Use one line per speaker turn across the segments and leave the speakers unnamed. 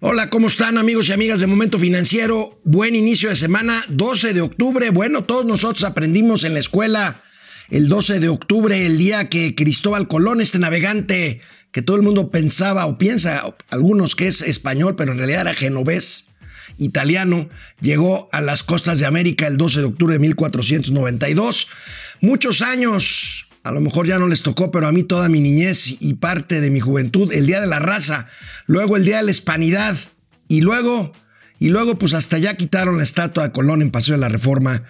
Hola, ¿cómo están amigos y amigas de Momento Financiero? Buen inicio de semana, 12 de octubre. Bueno, todos nosotros aprendimos en la escuela el 12 de octubre, el día que Cristóbal Colón, este navegante que todo el mundo pensaba o piensa, algunos que es español, pero en realidad era genovés, italiano, llegó a las costas de América el 12 de octubre de 1492. Muchos años a lo mejor ya no les tocó, pero a mí toda mi niñez y parte de mi juventud, el Día de la Raza, luego el Día de la Hispanidad y luego, y luego pues hasta ya quitaron la estatua de Colón en Paseo de la Reforma,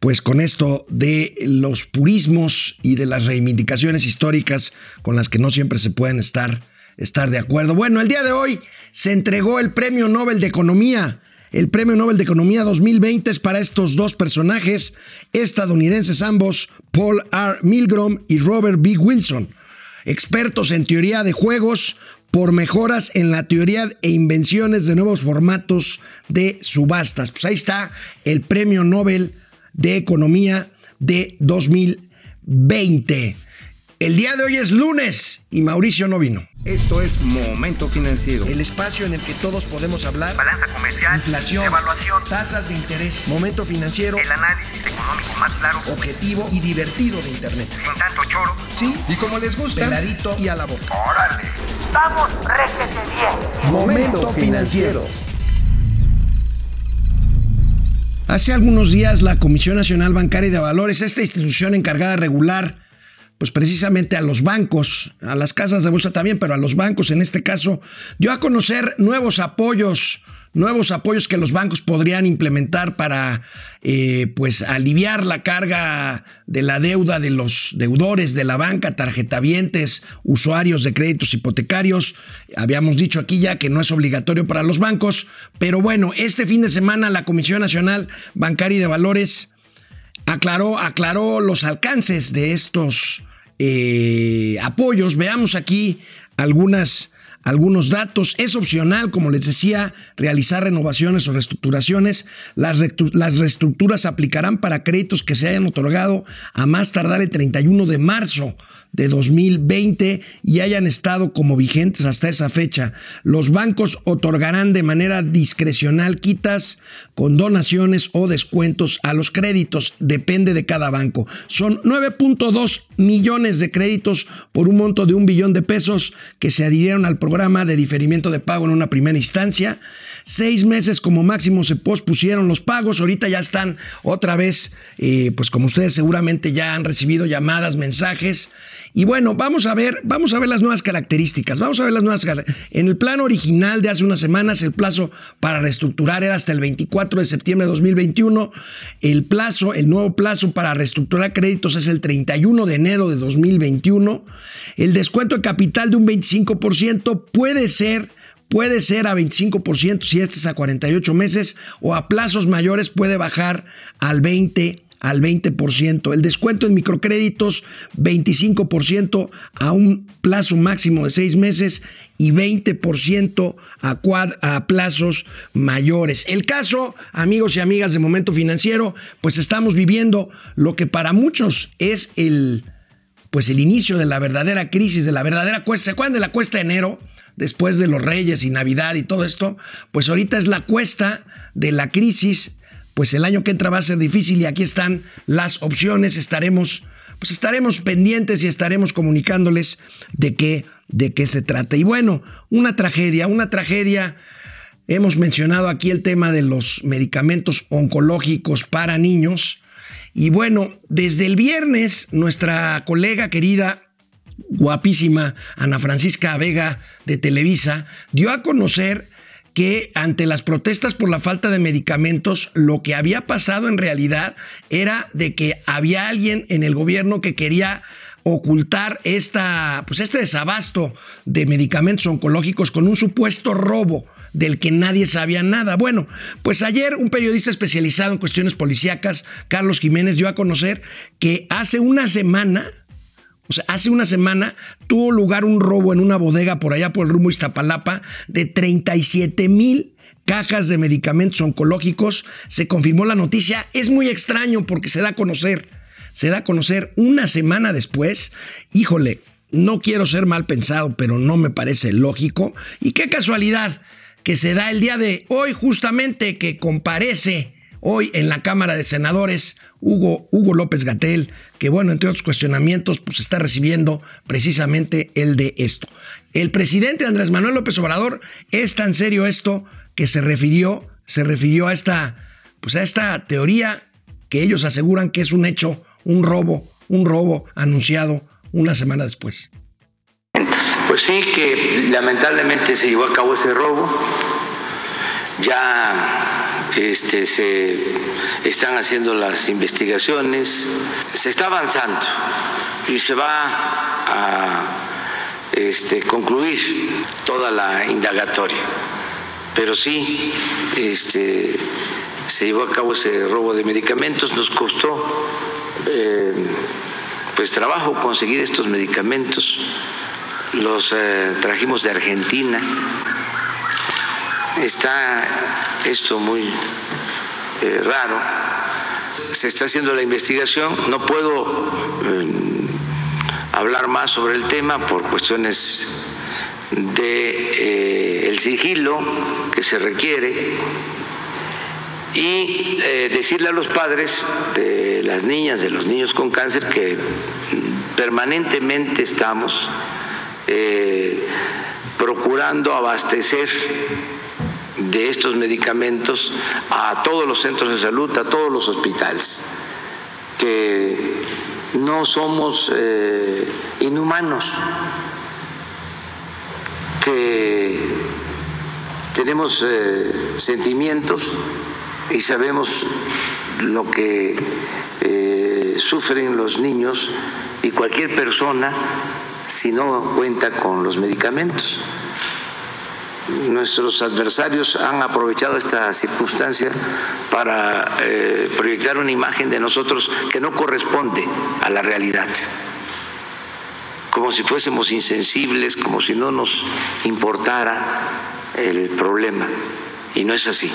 pues con esto de los purismos y de las reivindicaciones históricas con las que no siempre se pueden estar, estar de acuerdo. Bueno, el día de hoy se entregó el Premio Nobel de Economía el Premio Nobel de Economía 2020 es para estos dos personajes estadounidenses ambos, Paul R. Milgrom y Robert B. Wilson, expertos en teoría de juegos por mejoras en la teoría e invenciones de nuevos formatos de subastas. Pues ahí está el Premio Nobel de Economía de 2020. El día de hoy es lunes y Mauricio no vino.
Esto es Momento Financiero.
El espacio en el que todos podemos hablar.
Balanza comercial.
Inflación.
Evaluación.
Tasas de interés. Momento Financiero.
El análisis económico más claro.
Objetivo y divertido de Internet.
Sin tanto choro.
Sí.
Y como les gusta.
Peladito y a la boca.
Órale.
Vamos, réjete bien.
Momento Financiero.
Hace algunos días la Comisión Nacional Bancaria y de Valores, esta institución encargada de regular pues precisamente a los bancos, a las casas de bolsa también, pero a los bancos en este caso, dio a conocer nuevos apoyos, nuevos apoyos que los bancos podrían implementar para eh, pues aliviar la carga de la deuda de los deudores de la banca, tarjetavientes, usuarios de créditos hipotecarios. Habíamos dicho aquí ya que no es obligatorio para los bancos, pero bueno, este fin de semana la Comisión Nacional Bancaria y de Valores aclaró, aclaró los alcances de estos eh, apoyos. Veamos aquí algunas, algunos datos. Es opcional, como les decía, realizar renovaciones o reestructuraciones. Las, las reestructuras aplicarán para créditos que se hayan otorgado a más tardar el 31 de marzo de 2020 y hayan estado como vigentes hasta esa fecha. Los bancos otorgarán de manera discrecional quitas con donaciones o descuentos a los créditos. Depende de cada banco. Son 9.2 millones de créditos por un monto de un billón de pesos que se adhirieron al programa de diferimiento de pago en una primera instancia. Seis meses como máximo se pospusieron los pagos. Ahorita ya están otra vez, eh, pues como ustedes seguramente ya han recibido llamadas, mensajes. Y bueno, vamos a ver, vamos a ver las nuevas características. Vamos a ver las nuevas En el plan original de hace unas semanas, el plazo para reestructurar era hasta el 24 de septiembre de 2021. El plazo, el nuevo plazo para reestructurar créditos es el 31 de enero de 2021. El descuento de capital de un 25% puede ser puede ser a 25% si este es a 48 meses o a plazos mayores puede bajar al 20 al 20%. El descuento en microcréditos, 25% a un plazo máximo de seis meses y 20% a, a plazos mayores. El caso, amigos y amigas de Momento Financiero, pues estamos viviendo lo que para muchos es el, pues el inicio de la verdadera crisis, de la verdadera cuesta. ¿Se acuerdan de la cuesta de enero? Después de los Reyes y Navidad y todo esto, pues ahorita es la cuesta de la crisis pues el año que entra va a ser difícil y aquí están las opciones. Estaremos, pues estaremos pendientes y estaremos comunicándoles de qué, de qué se trata. Y bueno, una tragedia, una tragedia. Hemos mencionado aquí el tema de los medicamentos oncológicos para niños. Y bueno, desde el viernes, nuestra colega querida, guapísima Ana Francisca Vega de Televisa, dio a conocer que ante las protestas por la falta de medicamentos, lo que había pasado en realidad era de que había alguien en el gobierno que quería ocultar esta, pues este desabasto de medicamentos oncológicos con un supuesto robo del que nadie sabía nada. Bueno, pues ayer un periodista especializado en cuestiones policíacas, Carlos Jiménez, dio a conocer que hace una semana hace una semana tuvo lugar un robo en una bodega por allá por el rumbo Iztapalapa de 37 mil cajas de medicamentos oncológicos. Se confirmó la noticia. Es muy extraño porque se da a conocer, se da a conocer una semana después. Híjole, no quiero ser mal pensado, pero no me parece lógico. Y qué casualidad que se da el día de hoy, justamente que comparece hoy en la Cámara de Senadores Hugo, Hugo López Gatel, que bueno, entre otros cuestionamientos, pues está recibiendo precisamente el de esto. El presidente Andrés Manuel López Obrador es tan serio esto que se refirió, se refirió a esta, pues a esta teoría que ellos aseguran que es un hecho, un robo, un robo anunciado una semana después.
Pues sí, que lamentablemente se llevó a cabo ese robo. Ya este, se están haciendo las investigaciones, se está avanzando y se va a este, concluir toda la indagatoria. Pero sí, este, se llevó a cabo ese robo de medicamentos, nos costó eh, pues trabajo conseguir estos medicamentos, los eh, trajimos de Argentina. Está esto muy eh, raro. Se está haciendo la investigación. No puedo hablar más sobre el tema por cuestiones de el sigilo que se requiere y eh, decirle a los padres de las niñas, de los niños con cáncer, que permanentemente estamos eh, procurando abastecer de estos medicamentos a todos los centros de salud, a todos los hospitales, que no somos eh, inhumanos, que tenemos sentimientos y sabemos lo que eh, sufren los niños y cualquier persona si no cuenta con los medicamentos. Nuestros adversarios han aprovechado esta circunstancia para eh, proyectar una imagen de nosotros que no corresponde a la realidad, como si fuésemos insensibles, como si no nos importara el problema, y no es así.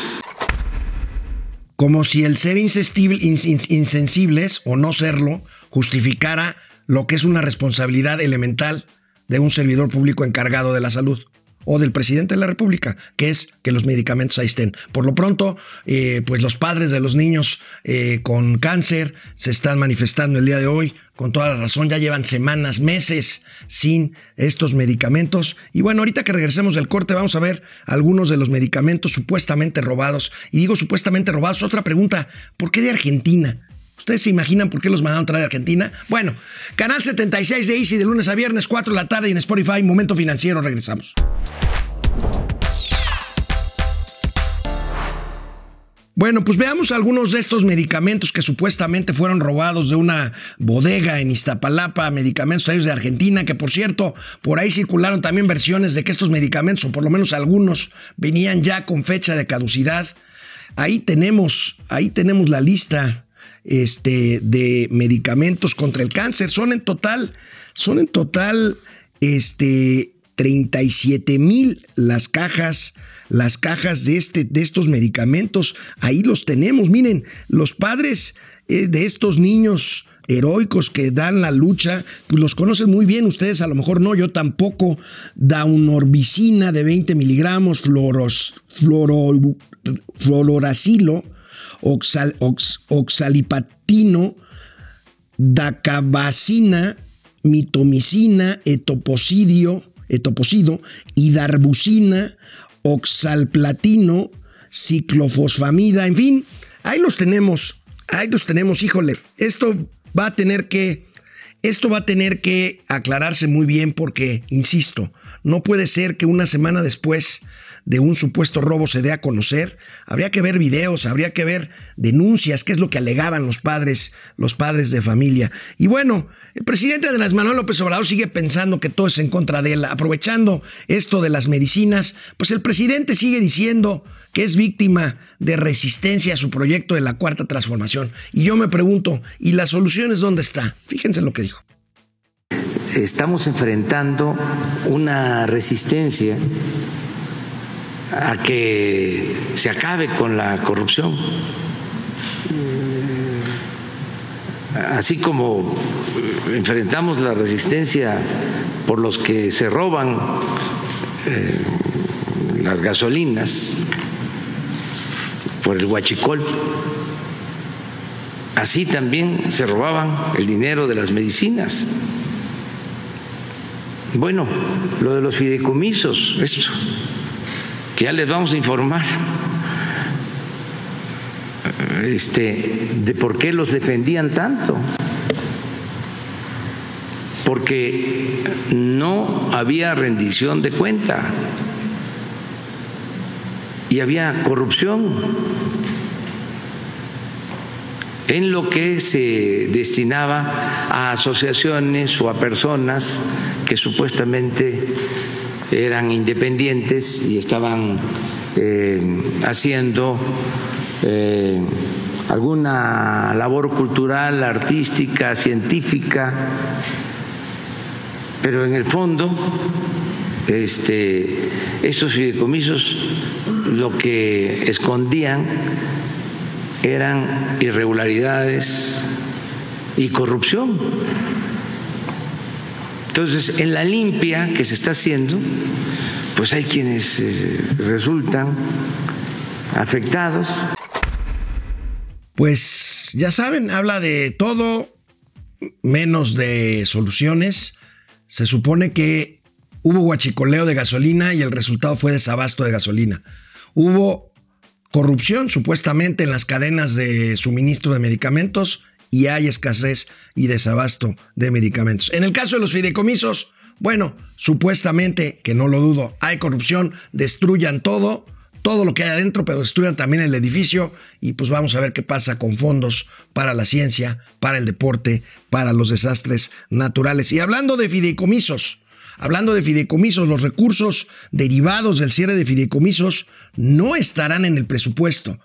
Como si el ser insensibles o no serlo justificara lo que es una responsabilidad elemental de un servidor público encargado de la salud o del presidente de la República, que es que los medicamentos ahí estén. Por lo pronto, eh, pues los padres de los niños eh, con cáncer se están manifestando el día de hoy con toda la razón, ya llevan semanas, meses sin estos medicamentos. Y bueno, ahorita que regresemos del corte vamos a ver algunos de los medicamentos supuestamente robados. Y digo supuestamente robados, otra pregunta, ¿por qué de Argentina? ¿Ustedes se imaginan por qué los mandaron traer de Argentina? Bueno, canal 76 de Easy de lunes a viernes, 4 de la tarde y en Spotify, Momento Financiero, regresamos. Bueno, pues veamos algunos de estos medicamentos que supuestamente fueron robados de una bodega en Iztapalapa, medicamentos traídos de Argentina, que por cierto, por ahí circularon también versiones de que estos medicamentos, o por lo menos algunos, venían ya con fecha de caducidad. Ahí tenemos, ahí tenemos la lista este, de medicamentos contra el cáncer. Son en total, son en total, este, 37 mil las cajas las cajas de, este, de estos medicamentos. Ahí los tenemos. Miren, los padres eh, de estos niños heroicos que dan la lucha, pues los conocen muy bien ustedes, a lo mejor no, yo tampoco. Daunorbicina de 20 miligramos, floros, floracilo, oxalipatino, dacabacina, mitomicina, etoposidio, etoposido, hidarbucina, oxalplatino, ciclofosfamida, en fin, ahí los tenemos, ahí los tenemos, híjole, esto va a tener que, esto va a tener que aclararse muy bien porque, insisto, no puede ser que una semana después de un supuesto robo se dé a conocer, habría que ver videos, habría que ver denuncias, qué es lo que alegaban los padres, los padres de familia. Y bueno, el presidente Andrés Manuel López Obrador sigue pensando que todo es en contra de él. Aprovechando esto de las medicinas, pues el presidente sigue diciendo que es víctima de resistencia a su proyecto de la cuarta transformación. Y yo me pregunto, ¿y las soluciones dónde está? Fíjense lo que dijo.
Estamos enfrentando una resistencia a que se acabe con la corrupción. Así como enfrentamos la resistencia por los que se roban eh, las gasolinas, por el huachicol. Así también se robaban el dinero de las medicinas. Bueno, lo de los fideicomisos, esto, que ya les vamos a informar este, de por qué los defendían tanto. Porque no había rendición de cuenta y había corrupción en lo que se destinaba a asociaciones o a personas que supuestamente eran independientes y estaban eh, haciendo eh, alguna labor cultural, artística, científica, pero en el fondo este, estos fideicomisos lo que escondían eran irregularidades y corrupción. Entonces, en la limpia que se está haciendo, pues hay quienes eh, resultan afectados.
Pues ya saben, habla de todo menos de soluciones. Se supone que hubo guachicoleo de gasolina y el resultado fue desabasto de gasolina. Hubo corrupción supuestamente en las cadenas de suministro de medicamentos y hay escasez y desabasto de medicamentos. En el caso de los fideicomisos, bueno, supuestamente, que no lo dudo, hay corrupción, destruyan todo, todo lo que hay adentro, pero destruyan también el edificio y pues vamos a ver qué pasa con fondos para la ciencia, para el deporte, para los desastres naturales. Y hablando de fideicomisos, Hablando de fideicomisos, los recursos derivados del cierre de fideicomisos no estarán en el presupuesto.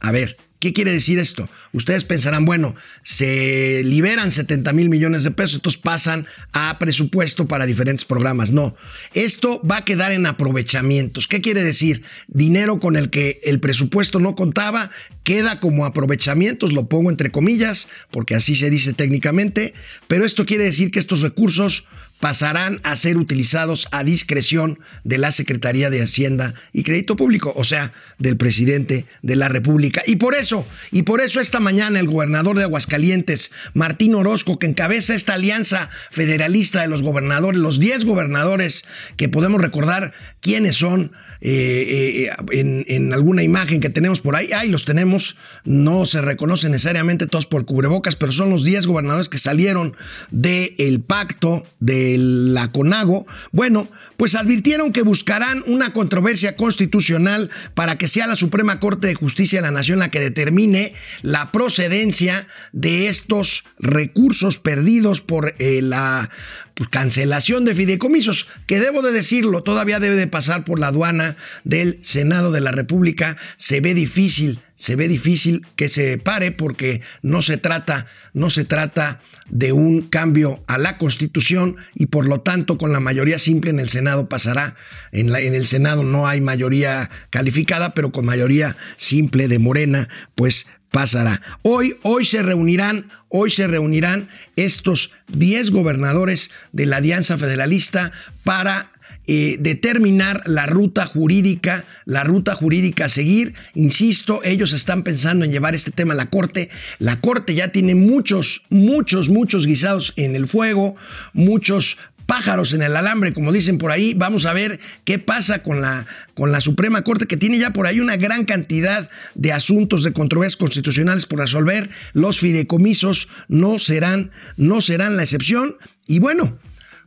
A ver, ¿Qué quiere decir esto? Ustedes pensarán, bueno, se liberan 70 mil millones de pesos, entonces pasan a presupuesto para diferentes programas. No, esto va a quedar en aprovechamientos. ¿Qué quiere decir? Dinero con el que el presupuesto no contaba queda como aprovechamientos, lo pongo entre comillas, porque así se dice técnicamente, pero esto quiere decir que estos recursos pasarán a ser utilizados a discreción de la Secretaría de Hacienda y Crédito Público, o sea, del presidente de la República. Y por eso, y por eso esta mañana el gobernador de Aguascalientes, Martín Orozco, que encabeza esta alianza federalista de los gobernadores, los 10 gobernadores que podemos recordar quiénes son, eh, eh, en, alguna imagen que tenemos por ahí. Ahí los tenemos, no se reconocen necesariamente todos por cubrebocas, pero son los 10 gobernadores que salieron del pacto de la CONAGO. Bueno, pues advirtieron que buscarán una controversia constitucional para que sea la Suprema Corte de Justicia de la Nación la que determine la procedencia de estos recursos perdidos por eh, la pues, cancelación de fideicomisos, que debo de decirlo, todavía debe de pasar por la aduana del Senado de la República. Se ve difícil, se ve difícil que se pare porque no se trata, no se trata de un cambio a la Constitución y por lo tanto con la mayoría simple en el Senado pasará. En, la, en, el Senado no hay mayoría calificada, pero con mayoría simple de Morena, pues pasará. Hoy, hoy se reunirán, hoy se reunirán estos 10 gobernadores de la Alianza Federalista para eh, determinar la ruta jurídica, la ruta jurídica a seguir. Insisto, ellos están pensando en llevar este tema a la Corte. La Corte ya tiene muchos, muchos, muchos guisados en el fuego, muchos pájaros en el alambre, como dicen por ahí. Vamos a ver qué pasa con la, con la Suprema Corte, que tiene ya por ahí una gran cantidad de asuntos de controversias constitucionales por resolver. Los fideicomisos no serán, no serán la excepción. Y bueno,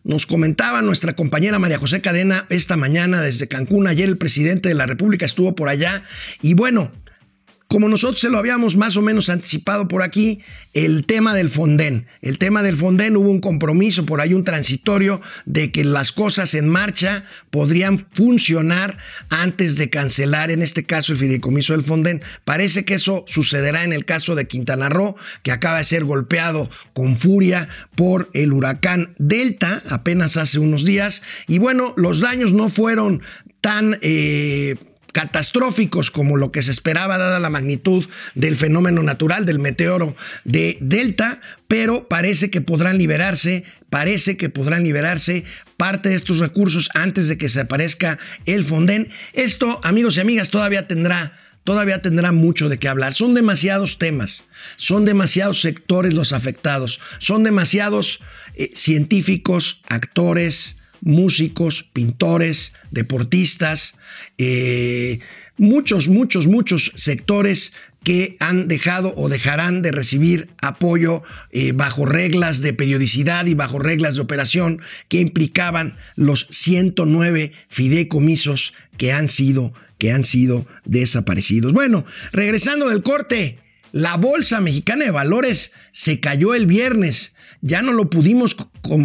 nos comentaba nuestra compañera María José Cadena esta mañana desde Cancún. Ayer el presidente de la República estuvo por allá. Y bueno, como nosotros se lo habíamos más o menos anticipado por aquí, el tema del Fonden. El tema del Fonden hubo un compromiso, por ahí un transitorio, de que las cosas en marcha podrían funcionar antes de cancelar, en este caso, el fideicomiso del Fonden. Parece que eso sucederá en el caso de Quintana Roo, que acaba de ser golpeado con furia por el huracán Delta apenas hace unos días. Y bueno, los daños no fueron tan... Eh, catastróficos como lo que se esperaba dada la magnitud del fenómeno natural del meteoro de Delta, pero parece que podrán liberarse, parece que podrán liberarse parte de estos recursos antes de que se aparezca el Fonden. Esto, amigos y amigas, todavía tendrá todavía tendrá mucho de qué hablar. Son demasiados temas, son demasiados sectores los afectados, son demasiados eh, científicos, actores, músicos, pintores, deportistas, eh, muchos, muchos, muchos sectores que han dejado o dejarán de recibir apoyo eh, bajo reglas de periodicidad y bajo reglas de operación que implicaban los 109 fideicomisos que han sido, que han sido desaparecidos. Bueno, regresando del corte, la Bolsa Mexicana de Valores se cayó el viernes. Ya no lo pudimos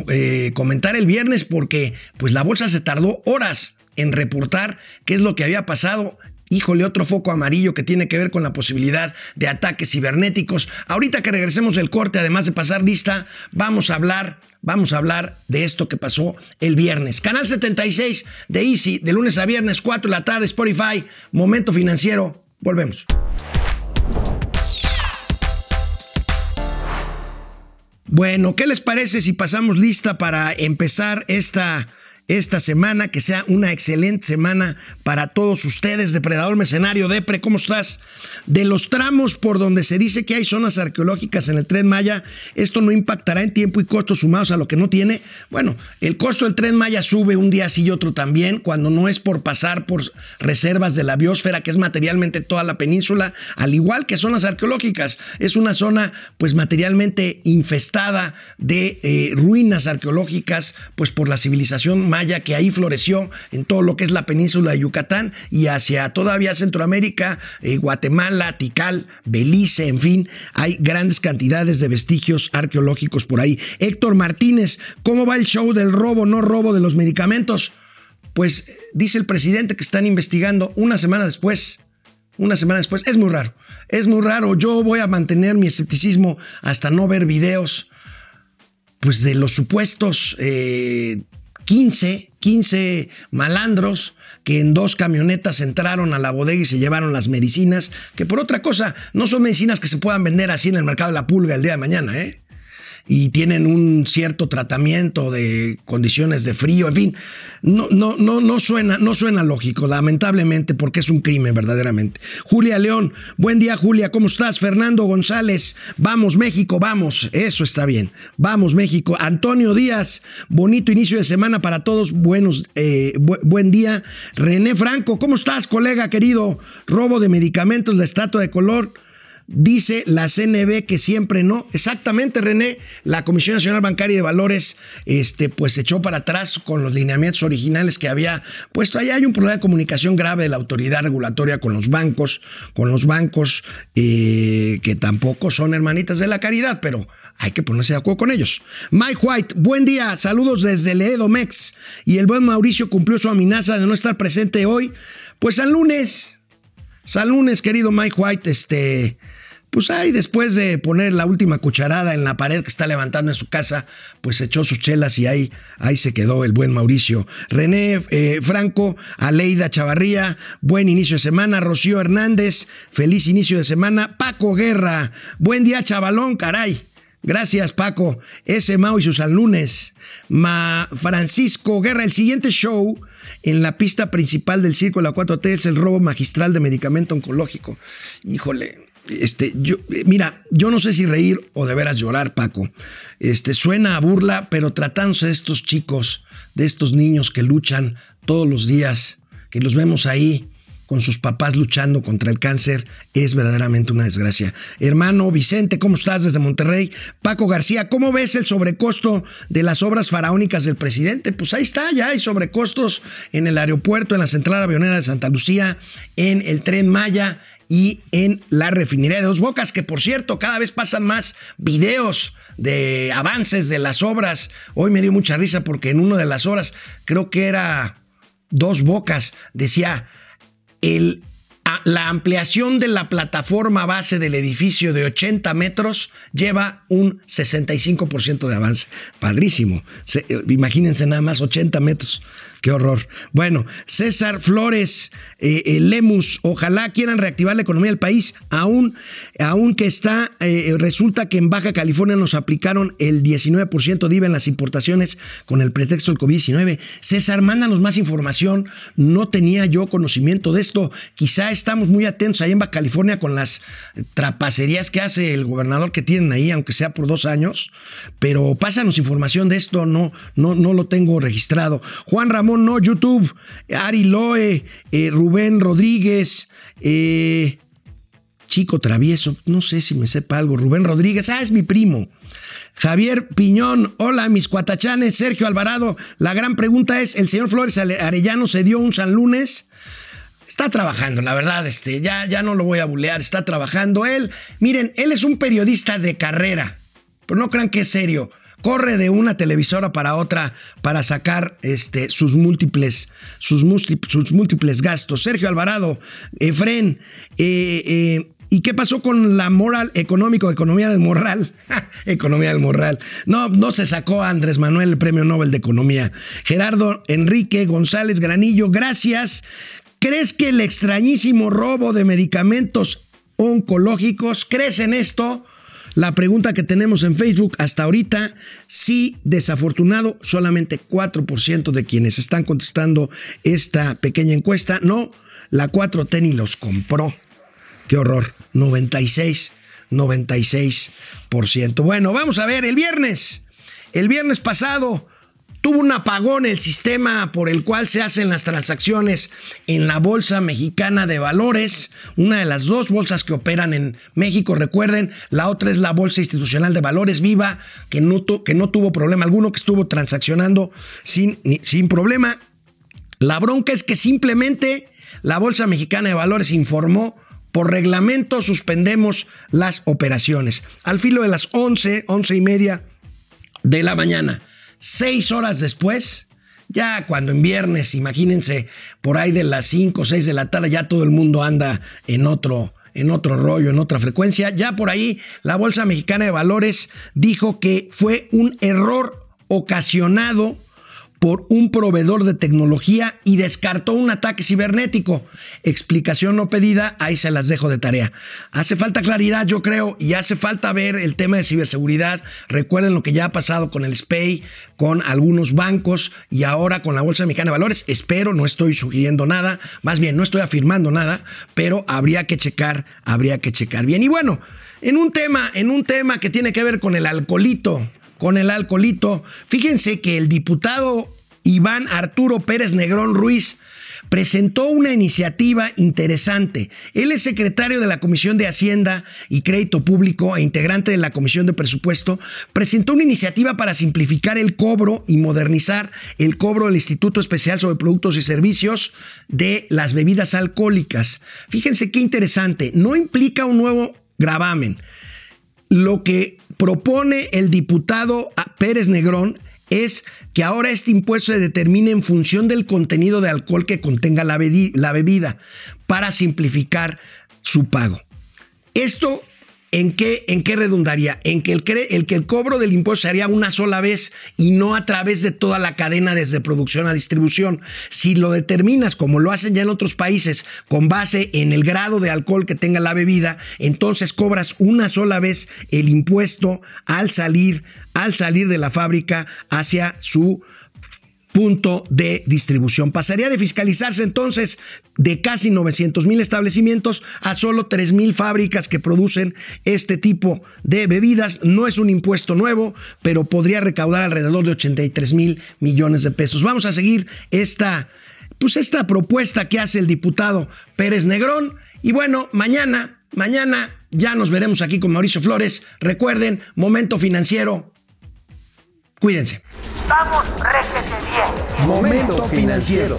eh, comentar el viernes porque pues la bolsa se tardó horas en reportar qué es lo que había pasado híjole, otro foco amarillo que tiene que ver con la posibilidad de ataques cibernéticos. Ahorita que regresemos del corte, además de pasar lista, vamos a hablar, vamos a hablar de esto que pasó el viernes. Canal 76 de Easy, de lunes a viernes, 4 de la tarde, Spotify, Momento Financiero. Volvemos. Bueno, ¿qué les parece si pasamos lista para empezar esta esta semana, que sea una excelente semana para todos ustedes. Depredador Mercenario, Depre, ¿cómo estás? De los tramos por donde se dice que hay zonas arqueológicas en el tren Maya, esto no impactará en tiempo y costo sumados a lo que no tiene. Bueno, el costo del tren Maya sube un día sí y otro también, cuando no es por pasar por reservas de la biosfera, que es materialmente toda la península, al igual que zonas arqueológicas. Es una zona, pues, materialmente infestada de eh, ruinas arqueológicas, pues, por la civilización que ahí floreció en todo lo que es la península de Yucatán y hacia todavía Centroamérica, eh, Guatemala, Tikal, Belice, en fin, hay grandes cantidades de vestigios arqueológicos por ahí. Héctor Martínez, ¿cómo va el show del robo, no robo de los medicamentos? Pues dice el presidente que están investigando una semana después. Una semana después. Es muy raro. Es muy raro. Yo voy a mantener mi escepticismo hasta no ver videos pues de los supuestos eh, 15, 15 malandros que en dos camionetas entraron a la bodega y se llevaron las medicinas, que por otra cosa no son medicinas que se puedan vender así en el mercado de la pulga el día de mañana, ¿eh? Y tienen un cierto tratamiento de condiciones de frío, en fin, no, no, no, no, suena, no suena lógico, lamentablemente, porque es un crimen verdaderamente. Julia León, buen día Julia, ¿cómo estás? Fernando González, vamos México, vamos, eso está bien, vamos México. Antonio Díaz, bonito inicio de semana para todos, buenos, eh, buen día. René Franco, ¿cómo estás, colega querido? Robo de medicamentos, la estatua de color. Dice la CNB que siempre no. Exactamente, René. La Comisión Nacional Bancaria de Valores, este, pues echó para atrás con los lineamientos originales que había puesto. Ahí hay un problema de comunicación grave de la autoridad regulatoria con los bancos, con los bancos eh, que tampoco son hermanitas de la caridad, pero hay que ponerse de acuerdo con ellos. Mike White, buen día, saludos desde Leedomex. Y el buen Mauricio cumplió su amenaza de no estar presente hoy. Pues al lunes, al lunes, querido Mike White, este, pues ahí después de poner la última cucharada en la pared que está levantando en su casa, pues echó sus chelas y ahí, ahí se quedó el buen Mauricio. René eh, Franco, Aleida Chavarría, buen inicio de semana. Rocío Hernández, feliz inicio de semana. Paco Guerra, buen día chavalón, caray. Gracias Paco. Ese Mau y sus alumnes. Ma Francisco Guerra, el siguiente show en la pista principal del Circo de la 4T es el robo magistral de medicamento oncológico. Híjole, este, yo, mira, yo no sé si reír o de veras llorar, Paco. Este, suena a burla, pero tratándose de estos chicos, de estos niños que luchan todos los días, que los vemos ahí con sus papás luchando contra el cáncer, es verdaderamente una desgracia. Hermano Vicente, ¿cómo estás desde Monterrey? Paco García, ¿cómo ves el sobrecosto de las obras faraónicas del presidente? Pues ahí está, ya hay sobrecostos en el aeropuerto, en la central avionera de Santa Lucía, en el tren Maya y en la refinería de Dos Bocas, que por cierto, cada vez pasan más videos de avances de las obras. Hoy me dio mucha risa porque en una de las horas, creo que era Dos Bocas, decía, el, la ampliación de la plataforma base del edificio de 80 metros lleva un 65% de avance. Padrísimo. Eh, imagínense nada más 80 metros Qué horror. Bueno, César Flores, eh, eh, Lemus, ojalá quieran reactivar la economía del país, aún, aún que está, eh, resulta que en Baja California nos aplicaron el 19% de IVA en las importaciones con el pretexto del COVID-19. César, mándanos más información. No tenía yo conocimiento de esto. Quizá estamos muy atentos ahí en Baja California con las trapacerías que hace el gobernador que tienen ahí, aunque sea por dos años. Pero pásanos información de esto, no, no, no lo tengo registrado. Juan Ramón no, YouTube, Ari Loe, eh, Rubén Rodríguez, eh, Chico Travieso, no sé si me sepa algo, Rubén Rodríguez, ah, es mi primo. Javier Piñón, hola mis cuatachanes, Sergio Alvarado, la gran pregunta es, ¿el señor Flores Arellano se dio un San Lunes? Está trabajando, la verdad, este, ya, ya no lo voy a bulear, está trabajando él. Miren, él es un periodista de carrera, pero no crean que es serio corre de una televisora para otra para sacar este, sus, múltiples, sus, múltiples gastos. Sergio Alvarado, Efren, eh, eh, ¿Y qué pasó con la moral económico, economía del moral? economía del moral. No, no se sacó Andrés Manuel el premio Nobel de Economía. Gerardo Enrique González Granillo, gracias. ¿Crees que el extrañísimo robo de medicamentos oncológicos, crees en esto? La pregunta que tenemos en Facebook hasta ahorita, sí, desafortunado, solamente 4% de quienes están contestando esta pequeña encuesta, no, la 4T ni los compró. Qué horror, 96, 96%. Bueno, vamos a ver, el viernes, el viernes pasado Tuvo un apagón el sistema por el cual se hacen las transacciones en la Bolsa Mexicana de Valores, una de las dos bolsas que operan en México, recuerden, la otra es la Bolsa Institucional de Valores Viva, que no, tuvo problema alguno, que estuvo transaccionando sin, sin problema. La bronca es que simplemente la Bolsa Mexicana de Valores informó por reglamento suspendemos las operaciones. Al filo de las 11, 11 y media de la mañana Seis horas después, ya cuando en viernes, imagínense, por ahí de las 5 o 6 de la tarde, ya todo el mundo anda en otro, en otro rollo, en otra frecuencia. Ya por ahí la Bolsa Mexicana de Valores dijo que fue un error ocasionado por un proveedor de tecnología y descartó un ataque cibernético. Explicación no pedida, ahí se las dejo de tarea. Hace falta claridad, yo creo, y hace falta ver el tema de ciberseguridad. Recuerden lo que ya ha pasado con el SPAY, con algunos bancos y ahora con la Bolsa Mexicana de Valores. Espero, no estoy sugiriendo nada, más bien no estoy afirmando nada, pero habría que checar, habría que checar bien. Y bueno, en un tema, en un tema que tiene que ver con el alcoholito, con el alcoholito. Fíjense que el diputado Iván Arturo Pérez Negrón Ruiz presentó una iniciativa interesante. Él es secretario de la Comisión de Hacienda y Crédito Público e integrante de la Comisión de Presupuesto. Presentó una iniciativa para simplificar el cobro y modernizar el cobro del Instituto Especial sobre Productos y Servicios de las bebidas alcohólicas. Fíjense qué interesante. No implica un nuevo gravamen. Lo que propone el diputado Pérez Negrón es que ahora este impuesto se determine en función del contenido de alcohol que contenga la, bebida para simplificar su pago. Esto ¿En qué, ¿En qué redundaría? En que el, el, que el cobro del impuesto se haría una sola vez y no a través de toda la cadena desde producción a distribución. Si lo determinas como lo hacen ya en otros países con base en el grado de alcohol que tenga la bebida, entonces cobras una sola vez el impuesto al salir, al salir de la fábrica hacia su punto de distribución. Pasaría de fiscalizarse entonces de casi 900 mil establecimientos a solo 3 mil fábricas que producen este tipo de bebidas. No es un impuesto nuevo, pero podría recaudar alrededor de 83 mil millones de pesos. Vamos a seguir esta, pues esta propuesta que hace el diputado Pérez Negrón. Y bueno, mañana, mañana ya nos veremos aquí con Mauricio Flores. Recuerden, momento financiero. Cuídense.
Vamos, réjete bien.
Momento financiero.